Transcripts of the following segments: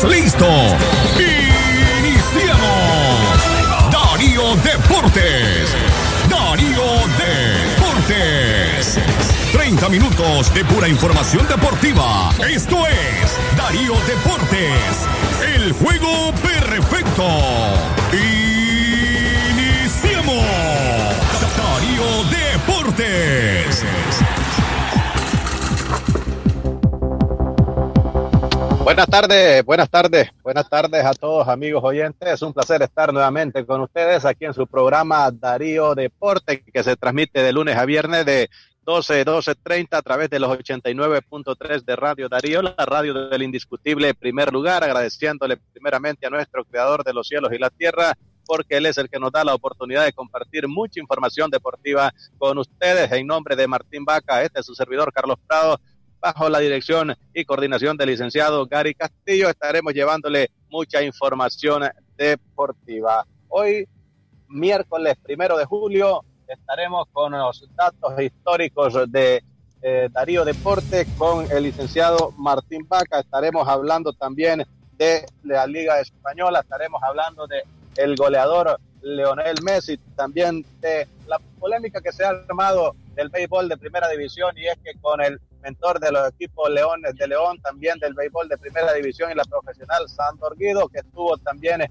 ¿Estás listo? Iniciamos. Darío Deportes. Darío Deportes. 30 minutos de pura información deportiva. Esto es Darío Deportes. El juego perfecto. Iniciamos. Darío Deportes. Buenas tardes, buenas tardes, buenas tardes a todos amigos oyentes. Es un placer estar nuevamente con ustedes aquí en su programa Darío Deporte, que se transmite de lunes a viernes de 12, 12.30 a través de los 89.3 de Radio Darío, la radio del indiscutible primer lugar, agradeciéndole primeramente a nuestro creador de los cielos y la tierra, porque él es el que nos da la oportunidad de compartir mucha información deportiva con ustedes. En nombre de Martín Vaca, este es su servidor Carlos Prado, bajo la dirección y coordinación del licenciado Gary Castillo, estaremos llevándole mucha información deportiva. Hoy, miércoles primero de julio, estaremos con los datos históricos de eh, Darío Deporte con el licenciado Martín Vaca. Estaremos hablando también de la Liga Española, estaremos hablando de el goleador Leonel Messi, también de la polémica que se ha armado del béisbol de primera división y es que con el mentor de los equipos Leones de León, también del béisbol de primera división y la profesional Sandor Guido, que estuvo también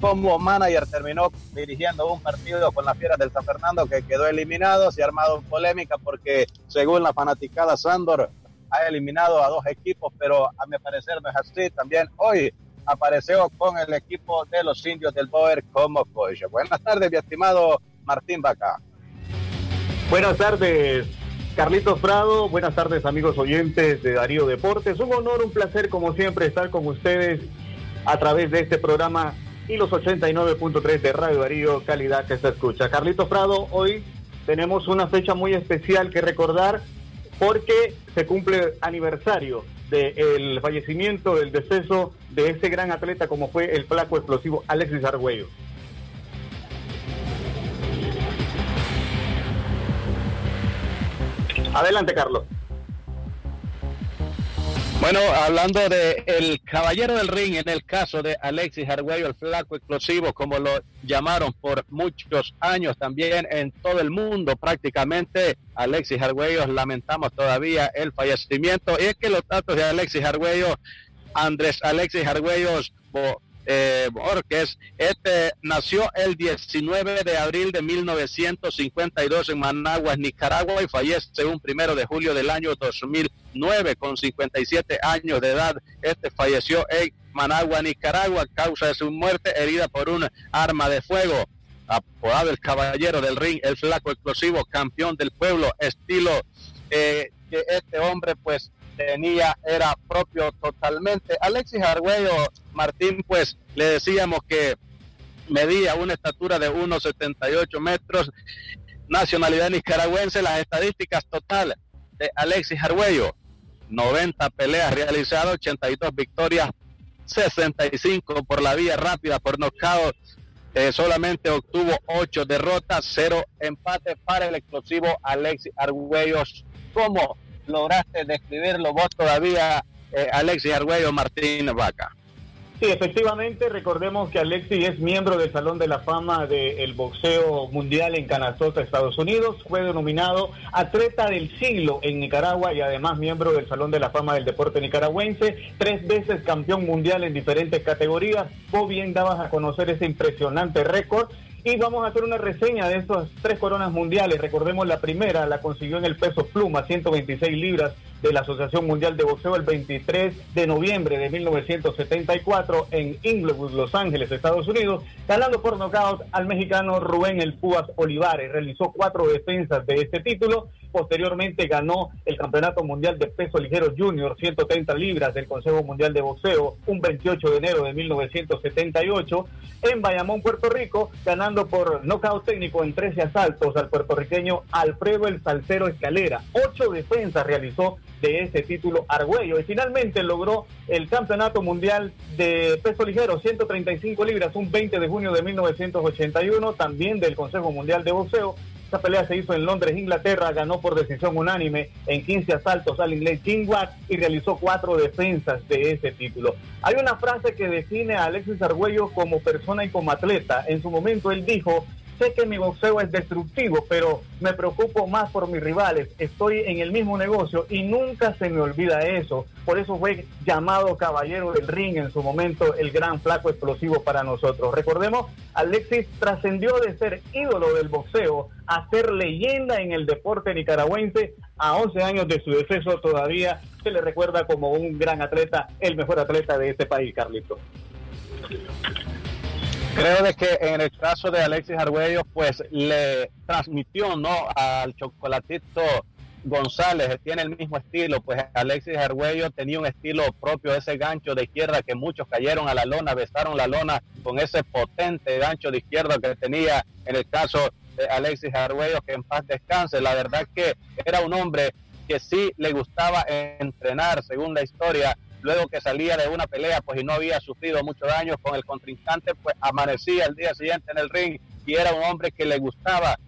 como manager, terminó dirigiendo un partido con las fieras del San Fernando que quedó eliminado, se ha armado polémica porque según la fanaticada Sandor ha eliminado a dos equipos, pero a mi parecer no es así. También hoy apareció con el equipo de los indios del Boer como coach. Buenas tardes, mi estimado Martín Baca. Buenas tardes, Carlitos Prado, buenas tardes amigos oyentes de Darío Deportes. Un honor, un placer como siempre estar con ustedes a través de este programa y los 89.3 de Radio Darío, calidad que se escucha. Carlitos Prado, hoy tenemos una fecha muy especial que recordar porque se cumple aniversario del fallecimiento, del deceso de ese gran atleta como fue el flaco explosivo Alexis Argüello. Adelante, Carlos. Bueno, hablando de el caballero del ring, en el caso de Alexis Arguello, el flaco explosivo, como lo llamaron por muchos años también en todo el mundo prácticamente, Alexis Arguello, lamentamos todavía el fallecimiento. Y es que los datos de Alexis Arguello, Andrés Alexis Arguello, eh. Este nació el 19 de abril de 1952 en Managua, Nicaragua, y fallece un primero de julio del año 2009 con 57 años de edad. Este falleció en Managua, Nicaragua, a causa de su muerte herida por un arma de fuego. Apodado el caballero del ring, el flaco explosivo, campeón del pueblo, estilo eh, que este hombre pues tenía era propio totalmente. Alexis Argüello Martín, pues le decíamos que medía una estatura de 1,78 metros, nacionalidad nicaragüense, las estadísticas totales de Alexis Argüello, 90 peleas realizadas, 82 victorias, 65 por la vía rápida, por nocaut, eh, solamente obtuvo 8 derrotas, 0 empates para el explosivo Alexis Argüello. ¿Cómo lograste describirlo vos todavía, eh, Alexis Argüello Martín Vaca? Sí, efectivamente, recordemos que Alexis es miembro del Salón de la Fama del Boxeo Mundial en Canastota, Estados Unidos. Fue denominado Atleta del Siglo en Nicaragua y además miembro del Salón de la Fama del Deporte Nicaragüense. Tres veces campeón mundial en diferentes categorías. Vos bien dabas a conocer ese impresionante récord vamos a hacer una reseña de esas tres coronas mundiales. Recordemos la primera, la consiguió en el peso pluma, 126 libras de la Asociación Mundial de Boxeo el 23 de noviembre de 1974 en Inglewood, Los Ángeles, Estados Unidos, ganando por nocaut al mexicano Rubén El Púas Olivares. Realizó cuatro defensas de este título. Posteriormente ganó el Campeonato Mundial de Peso Ligero Junior, 130 libras del Consejo Mundial de Boxeo, un 28 de enero de 1978 en Bayamón, Puerto Rico, ganando por nocaut técnico en 13 asaltos al puertorriqueño Alfredo El Salcero Escalera. Ocho defensas realizó de ese título Argüello y finalmente logró el Campeonato Mundial de Peso Ligero, 135 libras, un 20 de junio de 1981, también del Consejo Mundial de Boxeo, Esta pelea se hizo en Londres, Inglaterra, ganó por decisión unánime en 15 asaltos al inglés Jim Watt y realizó cuatro defensas de ese título. Hay una frase que define a Alexis Argüello como persona y como atleta. En su momento él dijo, sé que mi boxeo es destructivo, pero me preocupo más por mis rivales. Estoy en el mismo negocio y nunca se me olvida eso. Por eso fue llamado caballero del ring en su momento, el gran flaco explosivo para nosotros. Recordemos, Alexis trascendió de ser ídolo del boxeo a ser leyenda en el deporte nicaragüense. A 11 años de su deceso todavía se le recuerda como un gran atleta, el mejor atleta de este país, Carlito. Creo de que en el caso de Alexis Argüello, pues le transmitió no al chocolatito González, tiene el mismo estilo, pues Alexis Argüello tenía un estilo propio, ese gancho de izquierda que muchos cayeron a la lona, besaron la lona con ese potente gancho de izquierda que tenía en el caso de Alexis Argüello, que en paz descanse. La verdad que era un hombre que sí le gustaba entrenar, según la historia, luego que salía de una pelea, pues y no había sufrido mucho daño con el contrincante, pues amanecía el día siguiente en el ring y era un hombre que le gustaba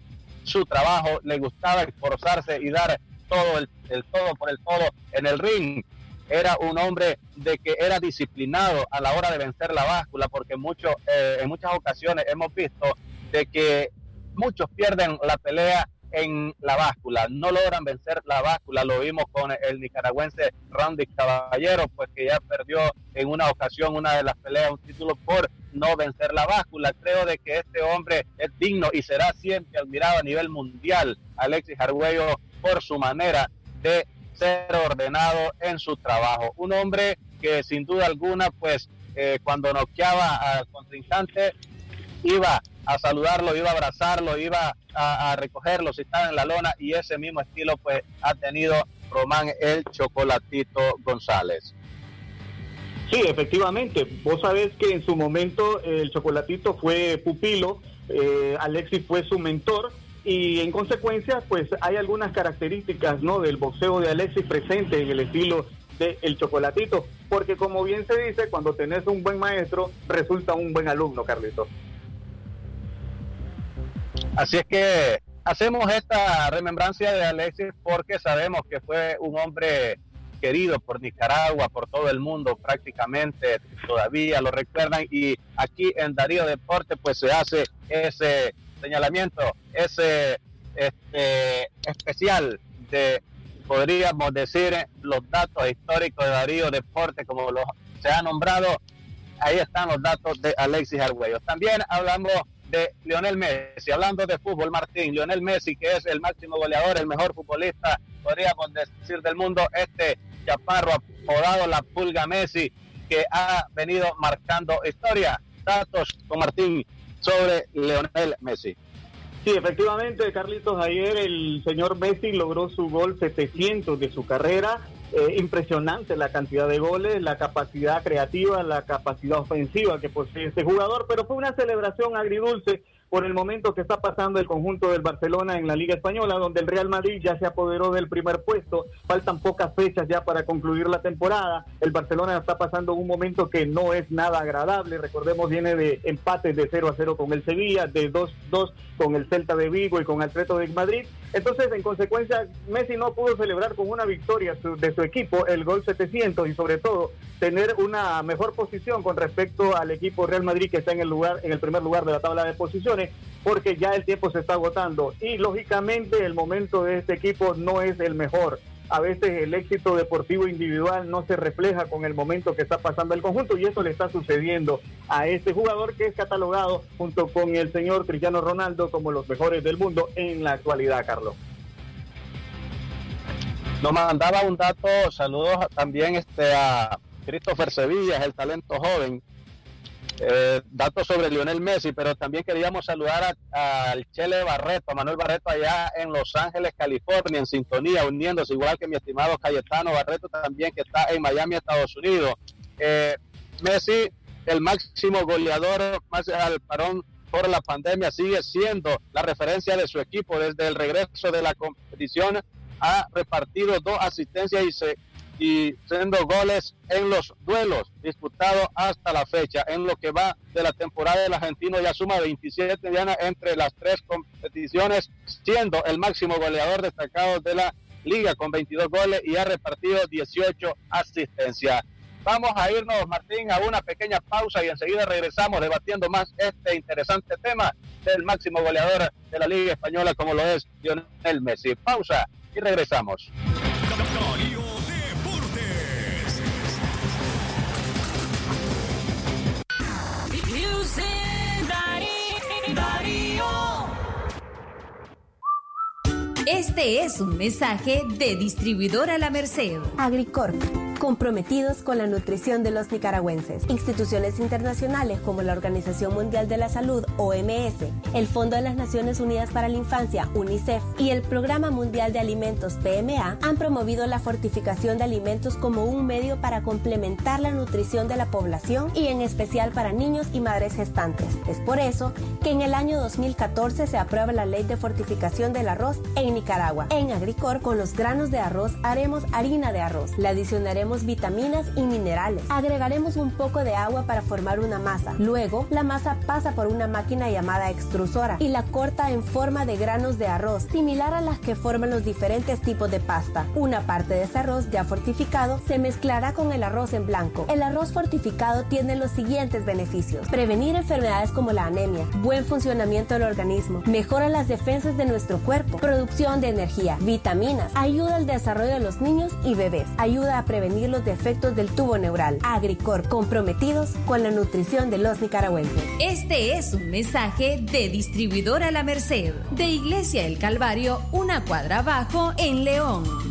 su trabajo, le gustaba esforzarse y dar todo el, todo por el todo en el ring. Era un hombre de que era disciplinado a la hora de vencer la báscula, porque mucho, eh, en muchas ocasiones hemos visto de que muchos pierden la pelea en la báscula, no logran vencer la báscula, lo vimos con el nicaragüense Randy Caballero, pues que ya perdió en una ocasión una de las peleas, un título por no vencer la báscula. Creo de que este hombre es digno y será siempre admirado a nivel mundial, Alexis Argüello, por su manera de ser ordenado en su trabajo. Un hombre que sin duda alguna, pues eh, cuando noqueaba al contrincante, iba a saludarlo, iba a abrazarlo, iba a, recogerlo si estaba en la lona y ese mismo estilo pues ha tenido Román el Chocolatito González. Sí, efectivamente. Vos sabés que en su momento el Chocolatito fue pupilo, eh, Alexis fue su mentor y en consecuencia pues hay algunas características no del boxeo de Alexis presente en el estilo del el Chocolatito, porque como bien se dice, cuando tenés un buen maestro resulta un buen alumno, Carlito. Así es que hacemos esta remembrancia de Alexis porque sabemos que fue un hombre querido por Nicaragua, por todo el mundo prácticamente, todavía lo recuerdan y aquí en Darío Deporte pues se hace ese señalamiento, ese este, especial de, podríamos decir, los datos históricos de Darío Deporte como se ha nombrado, ahí están los datos de Alexis Argüello. También hablamos de Lionel Messi. Hablando de fútbol, Martín, Lionel Messi, que es el máximo goleador, el mejor futbolista, podríamos decir, del mundo, este chaparro apodado la Pulga Messi, que ha venido marcando historia. Datos con Martín sobre Lionel Messi. Sí, efectivamente, Carlitos, ayer el señor Messi logró su gol 700 de su carrera eh, impresionante la cantidad de goles, la capacidad creativa, la capacidad ofensiva que posee este jugador, pero fue una celebración agridulce por el momento que está pasando el conjunto del Barcelona en la Liga Española, donde el Real Madrid ya se apoderó del primer puesto, faltan pocas fechas ya para concluir la temporada, el Barcelona está pasando un momento que no es nada agradable, recordemos viene de empates de 0 a 0 con el Sevilla, de 2 2 con el Celta de Vigo y con Atleto de Madrid, entonces en consecuencia Messi no pudo celebrar con una victoria de su equipo el gol 700 y sobre todo tener una mejor posición con respecto al equipo Real Madrid que está en el lugar en el primer lugar de la tabla de posiciones porque ya el tiempo se está agotando y lógicamente el momento de este equipo no es el mejor. A veces el éxito deportivo individual no se refleja con el momento que está pasando el conjunto y eso le está sucediendo a este jugador que es catalogado junto con el señor Cristiano Ronaldo como los mejores del mundo en la actualidad, Carlos. Nos mandaba un dato, saludos también este a Christopher Sevilla, el talento joven. Eh, datos sobre Lionel Messi, pero también queríamos saludar al Chele Barreto, a Manuel Barreto allá en Los Ángeles, California, en sintonía, uniéndose, igual que mi estimado Cayetano Barreto también, que está en Miami, Estados Unidos. Eh, Messi, el máximo goleador, más al parón por la pandemia, sigue siendo la referencia de su equipo desde el regreso de la competición. Ha repartido dos asistencias y se y siendo goles en los duelos disputados hasta la fecha. En lo que va de la temporada del argentino ya suma 27 dianas entre las tres competiciones, siendo el máximo goleador destacado de la liga con 22 goles y ha repartido 18 asistencias. Vamos a irnos, Martín, a una pequeña pausa y enseguida regresamos debatiendo más este interesante tema del máximo goleador de la Liga Española como lo es Lionel Messi. Pausa y regresamos. Este es un mensaje de Distribuidora La Merced. Agricorp, comprometidos con la nutrición de los nicaragüenses. Instituciones internacionales como la Organización Mundial de la Salud, OMS, el Fondo de las Naciones Unidas para la Infancia, UNICEF, y el Programa Mundial de Alimentos, PMA, han promovido la fortificación de alimentos como un medio para complementar la nutrición de la población y en especial para niños y madres gestantes. Es por eso que en el año 2014 se aprueba la Ley de Fortificación del Arroz en Nicaragua. En Agricor, con los granos de arroz, haremos harina de arroz. Le adicionaremos vitaminas y minerales. Agregaremos un poco de agua para formar una masa. Luego, la masa pasa por una máquina llamada extrusora y la corta en forma de granos de arroz, similar a las que forman los diferentes tipos de pasta. Una parte de ese arroz ya fortificado se mezclará con el arroz en blanco. El arroz fortificado tiene los siguientes beneficios. Prevenir enfermedades como la anemia, buen funcionamiento del organismo, mejora las defensas de nuestro cuerpo, producción de energía, vitaminas, ayuda al desarrollo de los niños y bebés, ayuda a prevenir los defectos del tubo neural. Agricor, comprometidos con la nutrición de los nicaragüenses. Este es un mensaje de Distribuidora La Merced, de Iglesia El Calvario, una cuadra abajo en León.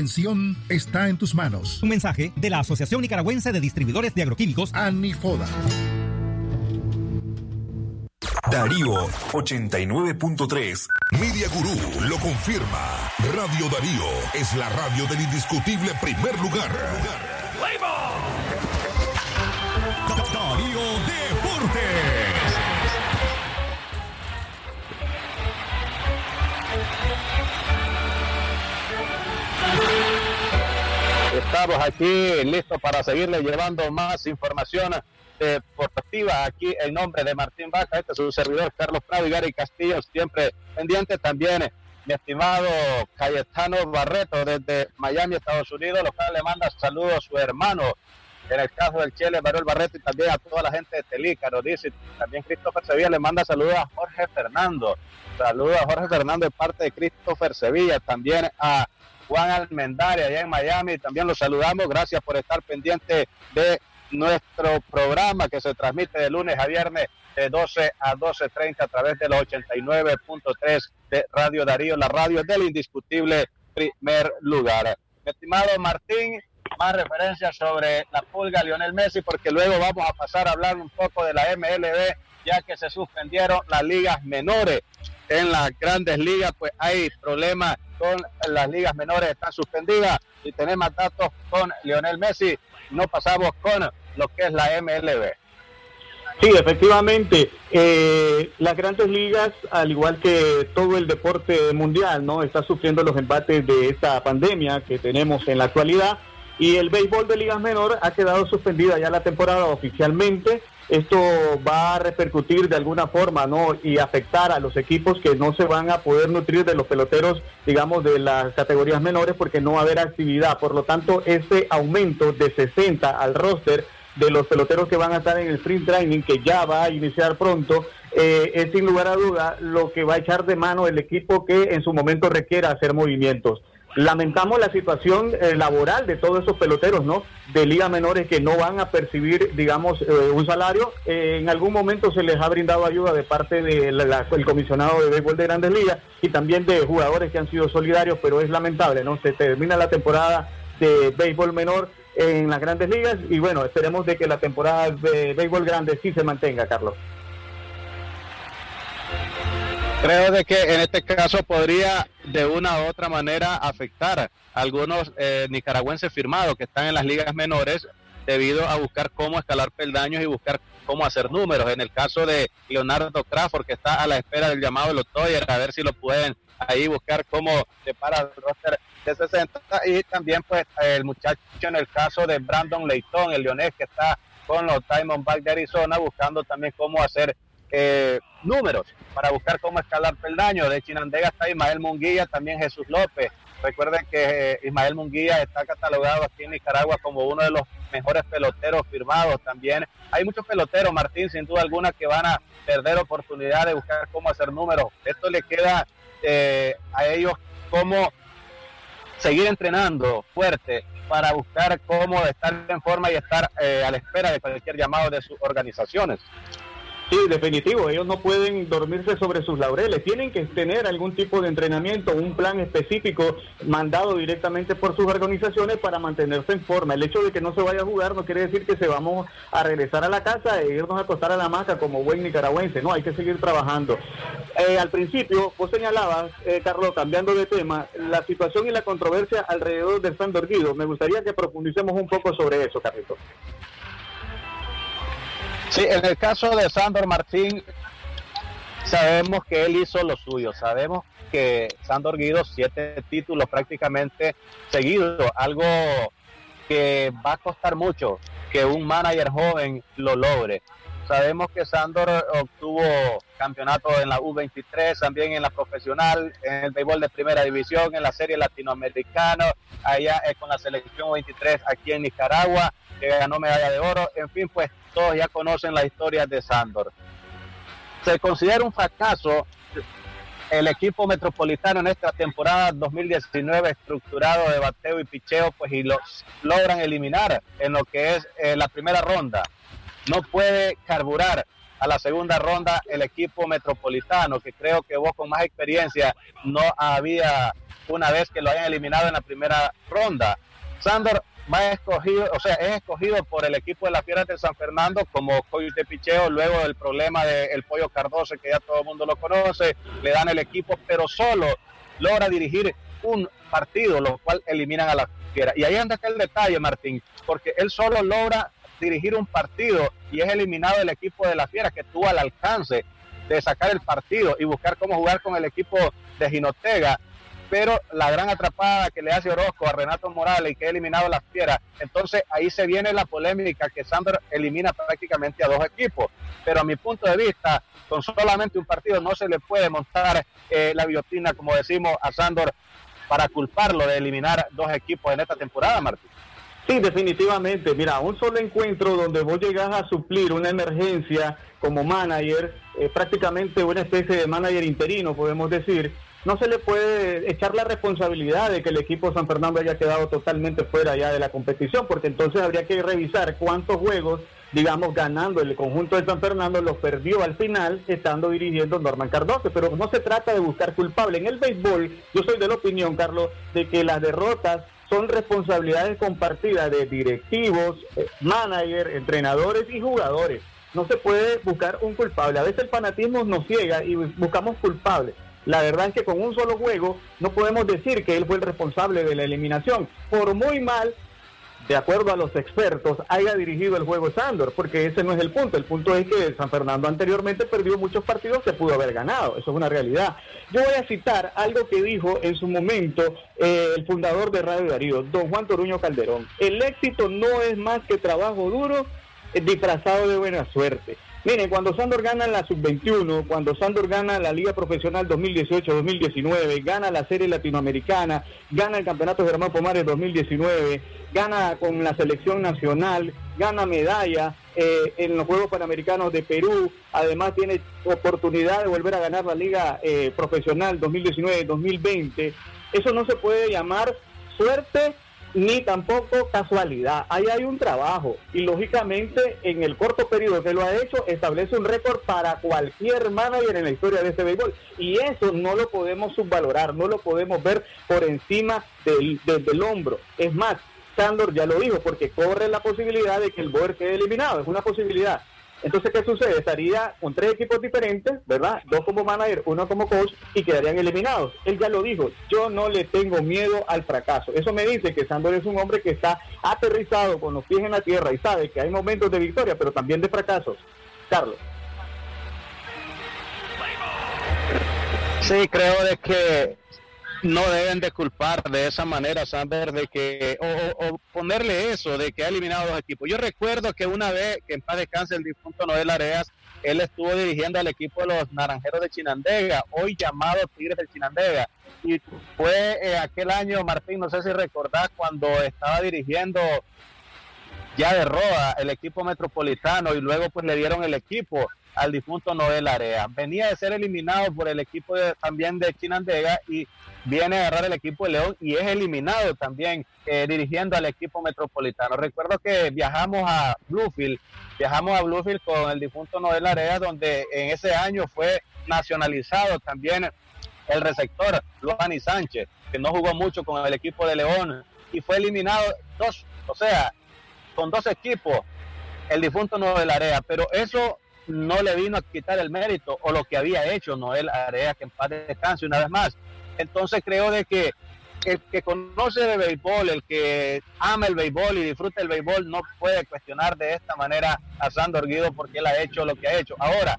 está en tus manos. Un mensaje de la Asociación Nicaragüense de Distribuidores de Agroquímicos, Anifoda. Darío 89.3. Media Gurú lo confirma. Radio Darío es la radio del indiscutible primer lugar. Darío Deportes. Estamos aquí listos para seguirle llevando más información deportiva. Aquí el nombre de Martín Baja, este es su servidor Carlos Prado y Gary Castillo, siempre pendiente también. Mi estimado Cayetano Barreto desde Miami, Estados Unidos, lo cual le manda saludos a su hermano. En el caso del Chile, Manuel Barreto y también a toda la gente de Telica, dice. También Christopher Sevilla le manda saludos a Jorge Fernando. Saludos a Jorge Fernando de parte de Christopher Sevilla. También a Juan Almendaria allá en Miami. También los saludamos. Gracias por estar pendiente de nuestro programa que se transmite de lunes a viernes de 12 a 12.30 a través de los 89.3 de Radio Darío, la radio del indiscutible primer lugar. Estimado Martín, más referencias sobre la pulga Lionel Messi, porque luego vamos a pasar a hablar un poco de la MLB, ya que se suspendieron las ligas menores. En las grandes ligas, pues hay problemas con las ligas menores, están suspendidas y tenemos datos con Lionel Messi. No pasamos con lo que es la MLB. Sí, efectivamente. Eh, las grandes ligas, al igual que todo el deporte mundial, no está sufriendo los embates de esta pandemia que tenemos en la actualidad. Y el béisbol de ligas menor ha quedado suspendida ya la temporada oficialmente. Esto va a repercutir de alguna forma, ¿no? Y afectar a los equipos que no se van a poder nutrir de los peloteros, digamos, de las categorías menores porque no va a haber actividad. Por lo tanto, ese aumento de 60 al roster de los peloteros que van a estar en el sprint training, que ya va a iniciar pronto, eh, es sin lugar a duda lo que va a echar de mano el equipo que en su momento requiera hacer movimientos. Lamentamos la situación eh, laboral de todos esos peloteros, ¿no? De ligas menores que no van a percibir, digamos, eh, un salario. Eh, en algún momento se les ha brindado ayuda de parte del comisionado de béisbol de Grandes Ligas y también de jugadores que han sido solidarios, pero es lamentable, ¿no? Se termina la temporada de béisbol menor en las Grandes Ligas y bueno, esperemos de que la temporada de béisbol grande sí se mantenga, Carlos. Creo de que en este caso podría de una u otra manera afectar a algunos eh, nicaragüenses firmados que están en las ligas menores debido a buscar cómo escalar peldaños y buscar cómo hacer números. En el caso de Leonardo Crawford, que está a la espera del llamado de los Toyers, a ver si lo pueden ahí buscar cómo para el roster de 60. Y también pues el muchacho en el caso de Brandon Leighton, el leonés que está con los Diamondbacks de Arizona, buscando también cómo hacer eh, números para buscar cómo escalar peldaño. De Chinandega está Ismael Munguía, también Jesús López. Recuerden que eh, Ismael Munguía está catalogado aquí en Nicaragua como uno de los mejores peloteros firmados. También hay muchos peloteros, Martín, sin duda alguna, que van a perder oportunidad de buscar cómo hacer números. Esto le queda eh, a ellos cómo seguir entrenando fuerte para buscar cómo estar en forma y estar a la espera de cualquier llamado de sus organizaciones. Sí, definitivo, ellos no pueden dormirse sobre sus laureles, tienen que tener algún tipo de entrenamiento, un plan específico mandado directamente por sus organizaciones para mantenerse en forma. El hecho de que no se vaya a jugar no quiere decir que se vamos a regresar a la casa e irnos a acostar a la maca como buen nicaragüense, no, hay que seguir trabajando. Eh, al principio, vos señalabas, eh, Carlos, cambiando de tema, la situación y la controversia alrededor del Sandor Guido. Me gustaría que profundicemos un poco sobre eso, Carlitos. Sí, en el caso de Sandor Martín, sabemos que él hizo lo suyo, sabemos que Sandor Guido siete títulos prácticamente seguidos, algo que va a costar mucho que un manager joven lo logre. Sabemos que Sandor obtuvo campeonato en la U23, también en la profesional, en el béisbol de primera división, en la serie latinoamericana, allá con la selección 23 aquí en Nicaragua, que ganó medalla de oro. En fin, pues todos ya conocen la historia de Sandor. Se considera un fracaso el equipo metropolitano en esta temporada 2019 estructurado de bateo y picheo, pues y los logran eliminar en lo que es eh, la primera ronda. No puede carburar a la segunda ronda el equipo metropolitano, que creo que vos con más experiencia no había una vez que lo hayan eliminado en la primera ronda. Sandor va escogido, o sea, es escogido por el equipo de las Fieras de San Fernando como de picheo luego del problema del pollo Cardoso, que ya todo el mundo lo conoce, le dan el equipo, pero solo logra dirigir un partido, lo cual eliminan a la Fiera. Y ahí anda el detalle, Martín, porque él solo logra dirigir un partido y es eliminado el equipo de la Fiera que tuvo al alcance de sacar el partido y buscar cómo jugar con el equipo de Ginotega pero la gran atrapada que le hace Orozco a Renato Morales y que ha eliminado las fieras, entonces ahí se viene la polémica que Sandor elimina prácticamente a dos equipos. Pero a mi punto de vista, con solamente un partido no se le puede montar eh, la biotina, como decimos, a Sandor para culparlo de eliminar dos equipos en esta temporada, Martín. Sí, definitivamente. Mira, un solo encuentro donde vos llegás a suplir una emergencia como manager, eh, prácticamente una especie de manager interino, podemos decir, no se le puede echar la responsabilidad de que el equipo San Fernando haya quedado totalmente fuera ya de la competición, porque entonces habría que revisar cuántos juegos, digamos, ganando el conjunto de San Fernando los perdió al final estando dirigiendo Norman Cardoso, pero no se trata de buscar culpable. En el béisbol, yo soy de la opinión, Carlos, de que las derrotas son responsabilidades compartidas de directivos, eh, managers, entrenadores y jugadores. No se puede buscar un culpable. A veces el fanatismo nos ciega y buscamos culpables. La verdad es que con un solo juego no podemos decir que él fue el responsable de la eliminación. Por muy mal, de acuerdo a los expertos, haya dirigido el juego Sandor, porque ese no es el punto. El punto es que San Fernando anteriormente perdió muchos partidos que pudo haber ganado. Eso es una realidad. Yo voy a citar algo que dijo en su momento eh, el fundador de Radio Darío, don Juan Toruño Calderón. El éxito no es más que trabajo duro eh, disfrazado de buena suerte. Miren, cuando Sandor gana la sub-21, cuando Sandor gana la Liga Profesional 2018-2019, gana la Serie Latinoamericana, gana el Campeonato Germán Pomares 2019, gana con la selección nacional, gana medalla eh, en los Juegos Panamericanos de Perú, además tiene oportunidad de volver a ganar la Liga eh, Profesional 2019-2020 Eso no se puede llamar suerte ni tampoco casualidad. Ahí hay un trabajo y lógicamente en el corto periodo que lo ha hecho establece un récord para cualquier manager en la historia de este béisbol y eso no lo podemos subvalorar, no lo podemos ver por encima del, del, hombro. Es más, Sandor ya lo dijo porque corre la posibilidad de que el Boer quede eliminado, es una posibilidad. Entonces, ¿qué sucede? Estaría con tres equipos diferentes, ¿verdad? Dos como manager, uno como coach, y quedarían eliminados. Él ya lo dijo, yo no le tengo miedo al fracaso. Eso me dice que Sandor es un hombre que está aterrizado con los pies en la tierra y sabe que hay momentos de victoria, pero también de fracasos. Carlos. Sí, creo de que no deben de culpar de esa manera, Sander, de que, o, ponerle eso, de que ha eliminado dos equipos. Yo recuerdo que una vez que en paz descanse el difunto Noel Areas, él estuvo dirigiendo al equipo de los Naranjeros de Chinandega, hoy llamado Tigres del Chinandega. Y fue eh, aquel año, Martín, no sé si recordás, cuando estaba dirigiendo ya de Roa el equipo metropolitano y luego pues le dieron el equipo al difunto Noel Area. Venía de ser eliminado por el equipo también de Chinandega y viene a agarrar el equipo de León y es eliminado también eh, dirigiendo al equipo metropolitano. Recuerdo que viajamos a Bluefield, viajamos a Bluefield con el difunto Noel Area, donde en ese año fue nacionalizado también el receptor Luani Sánchez, que no jugó mucho con el equipo de León y fue eliminado dos, o sea, con dos equipos el difunto Noel Area, pero eso no le vino a quitar el mérito o lo que había hecho Noel Area, que en paz descanse una vez más. Entonces creo de que el que conoce de béisbol, el que ama el béisbol y disfruta el béisbol, no puede cuestionar de esta manera a Sandor Guido porque él ha hecho lo que ha hecho. Ahora,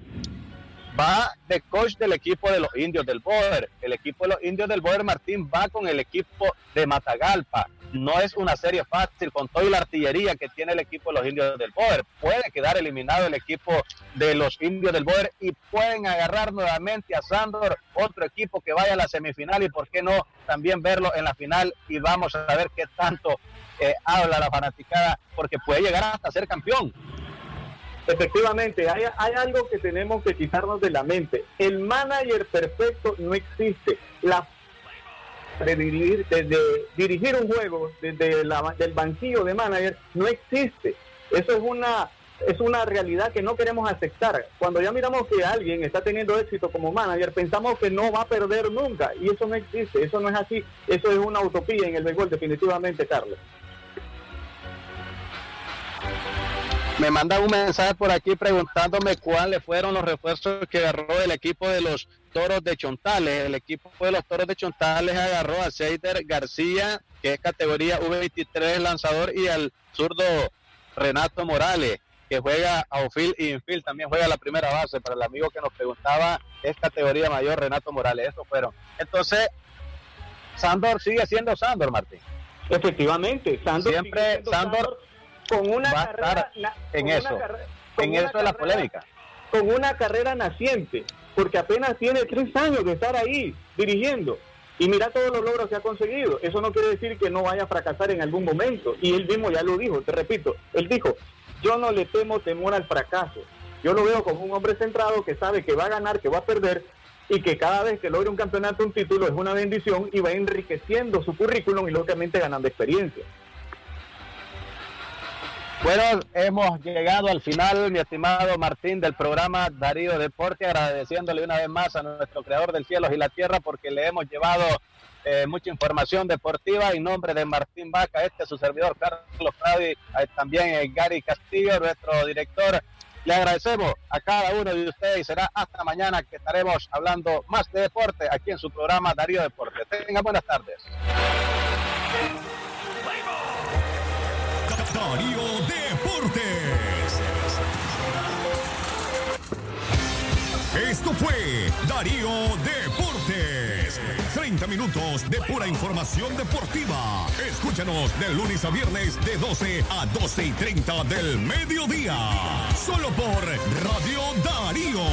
va de coach del equipo de los indios del Boer. El equipo de los indios del Boer, Martín, va con el equipo de Matagalpa no es una serie fácil con toda la artillería que tiene el equipo de los indios del Boer. Puede quedar eliminado el equipo de los indios del Boer y pueden agarrar nuevamente a Sandor, otro equipo que vaya a la semifinal y por qué no también verlo en la final y vamos a ver qué tanto eh, habla la fanaticada porque puede llegar hasta ser campeón. Efectivamente, hay, hay, algo que tenemos que quitarnos de la mente. El manager perfecto no existe. La de dirigir, dirigir un juego desde la, del banquillo de manager no existe. Eso es una es una realidad que no queremos aceptar. Cuando ya miramos que alguien está teniendo éxito como manager, pensamos que no va a perder nunca. Y eso no existe, eso no es así. Eso es una utopía en el béisbol, definitivamente, Carlos. Me manda un mensaje por aquí preguntándome cuáles fueron los refuerzos que agarró el equipo de los Toros de Chontales. El equipo de los Toros de Chontales agarró a Seider García, que es categoría V23 lanzador, y al zurdo Renato Morales, que juega a outfield y infield, también juega la primera base. Para el amigo que nos preguntaba, es categoría mayor Renato Morales. Eso fueron. Entonces, Sandor sigue siendo Sandor, Martín. Efectivamente, Sandor siempre Sandor con una carrera en eso, en eso de la polémica. Con una carrera naciente, porque apenas tiene tres años de estar ahí dirigiendo. Y mira todos los logros que ha conseguido. Eso no quiere decir que no vaya a fracasar en algún momento. Y él mismo ya lo dijo, te repito, él dijo, yo no le temo temor al fracaso. Yo lo veo como un hombre centrado que sabe que va a ganar, que va a perder y que cada vez que logre un campeonato, un título es una bendición y va enriqueciendo su currículum y lógicamente ganando experiencia. Bueno, hemos llegado al final, mi estimado Martín, del programa Darío Deporte, agradeciéndole una vez más a nuestro creador del cielo y la tierra porque le hemos llevado eh, mucha información deportiva en nombre de Martín Vaca, este es su servidor Carlos Fradi, eh, también Gary Castillo, nuestro director. Le agradecemos a cada uno de ustedes y será hasta mañana que estaremos hablando más de deporte aquí en su programa Darío Deporte. Tengan buenas tardes. Darío Deportes. Esto fue Darío Deportes. 30 minutos de pura información deportiva. Escúchanos de lunes a viernes de 12 a 12 y 30 del mediodía. Solo por Radio Darío.